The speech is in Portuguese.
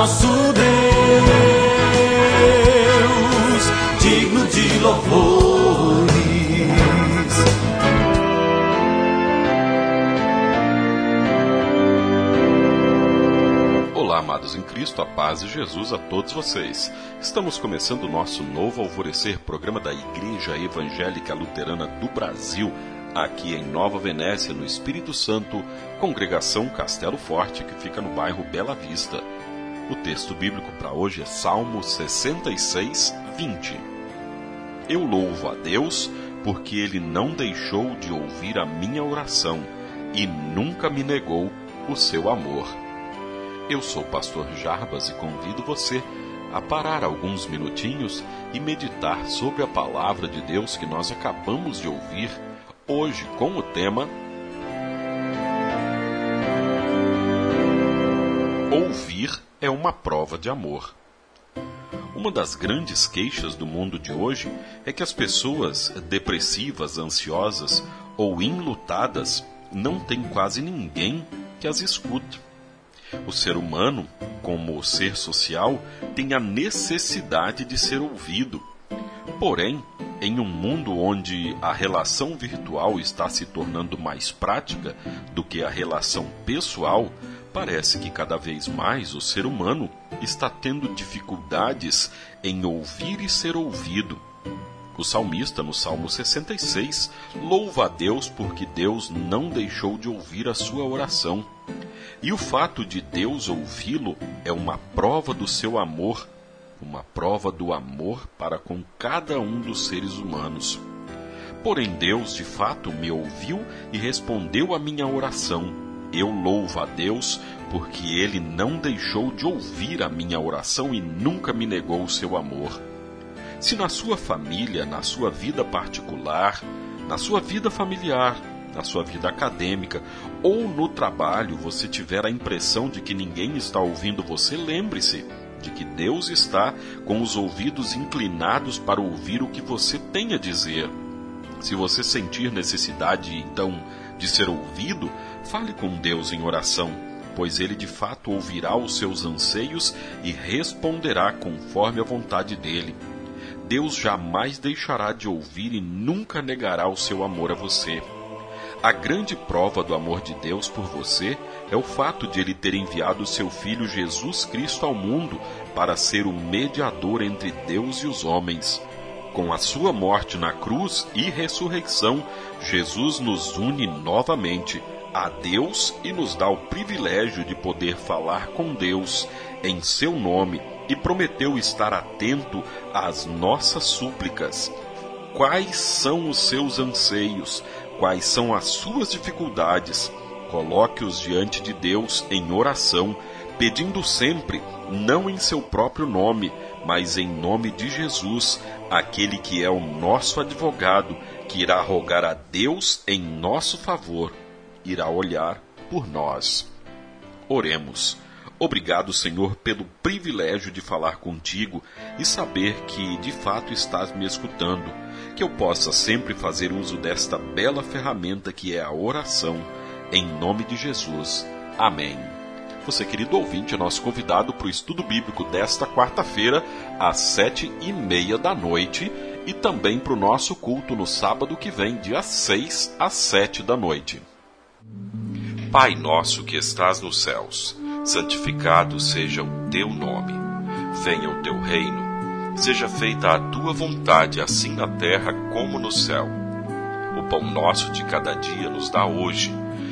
nosso Deus, digno de louvores. Olá, amados em Cristo, a paz de Jesus a todos vocês. Estamos começando o nosso novo Alvorecer, programa da Igreja Evangélica Luterana do Brasil aqui em Nova Venécia, no Espírito Santo, congregação Castelo Forte, que fica no bairro Bela Vista. O texto bíblico para hoje é Salmo 66, 20. Eu louvo a Deus porque ele não deixou de ouvir a minha oração e nunca me negou o seu amor. Eu sou o pastor Jarbas e convido você a parar alguns minutinhos e meditar sobre a palavra de Deus que nós acabamos de ouvir hoje com o tema Ouvir é uma prova de amor. Uma das grandes queixas do mundo de hoje é que as pessoas depressivas, ansiosas ou enlutadas não têm quase ninguém que as escute. O ser humano, como ser social, tem a necessidade de ser ouvido. Porém, em um mundo onde a relação virtual está se tornando mais prática do que a relação pessoal, parece que cada vez mais o ser humano está tendo dificuldades em ouvir e ser ouvido. O salmista, no Salmo 66, louva a Deus porque Deus não deixou de ouvir a sua oração. E o fato de Deus ouvi-lo é uma prova do seu amor uma prova do amor para com cada um dos seres humanos. Porém, Deus de fato me ouviu e respondeu à minha oração. Eu louvo a Deus porque Ele não deixou de ouvir a minha oração e nunca me negou o seu amor. Se na sua família, na sua vida particular, na sua vida familiar, na sua vida acadêmica ou no trabalho você tiver a impressão de que ninguém está ouvindo você, lembre-se de que Deus está com os ouvidos inclinados para ouvir o que você tem a dizer. Se você sentir necessidade, então, de ser ouvido, fale com Deus em oração, pois Ele de fato ouvirá os seus anseios e responderá conforme a vontade dele. Deus jamais deixará de ouvir e nunca negará o seu amor a você. A grande prova do amor de Deus por você é o fato de ele ter enviado seu filho Jesus Cristo ao mundo para ser o mediador entre Deus e os homens. Com a sua morte na cruz e ressurreição, Jesus nos une novamente a Deus e nos dá o privilégio de poder falar com Deus em seu nome e prometeu estar atento às nossas súplicas. Quais são os seus anseios? quais são as suas dificuldades, coloque-os diante de Deus em oração, pedindo sempre, não em seu próprio nome, mas em nome de Jesus, aquele que é o nosso advogado, que irá rogar a Deus em nosso favor, irá olhar por nós. Oremos. Obrigado, Senhor, pelo privilégio de falar contigo e saber que de fato estás me escutando que eu possa sempre fazer uso desta bela ferramenta que é a oração, em nome de Jesus. Amém. Você, querido ouvinte, é nosso convidado para o estudo bíblico desta quarta-feira, às sete e meia da noite, e também para o nosso culto no sábado que vem, dia seis às sete da noite. Pai nosso que estás nos céus, santificado seja o teu nome. Venha o teu reino Seja feita a tua vontade, assim na terra como no céu. O pão nosso de cada dia nos dá hoje,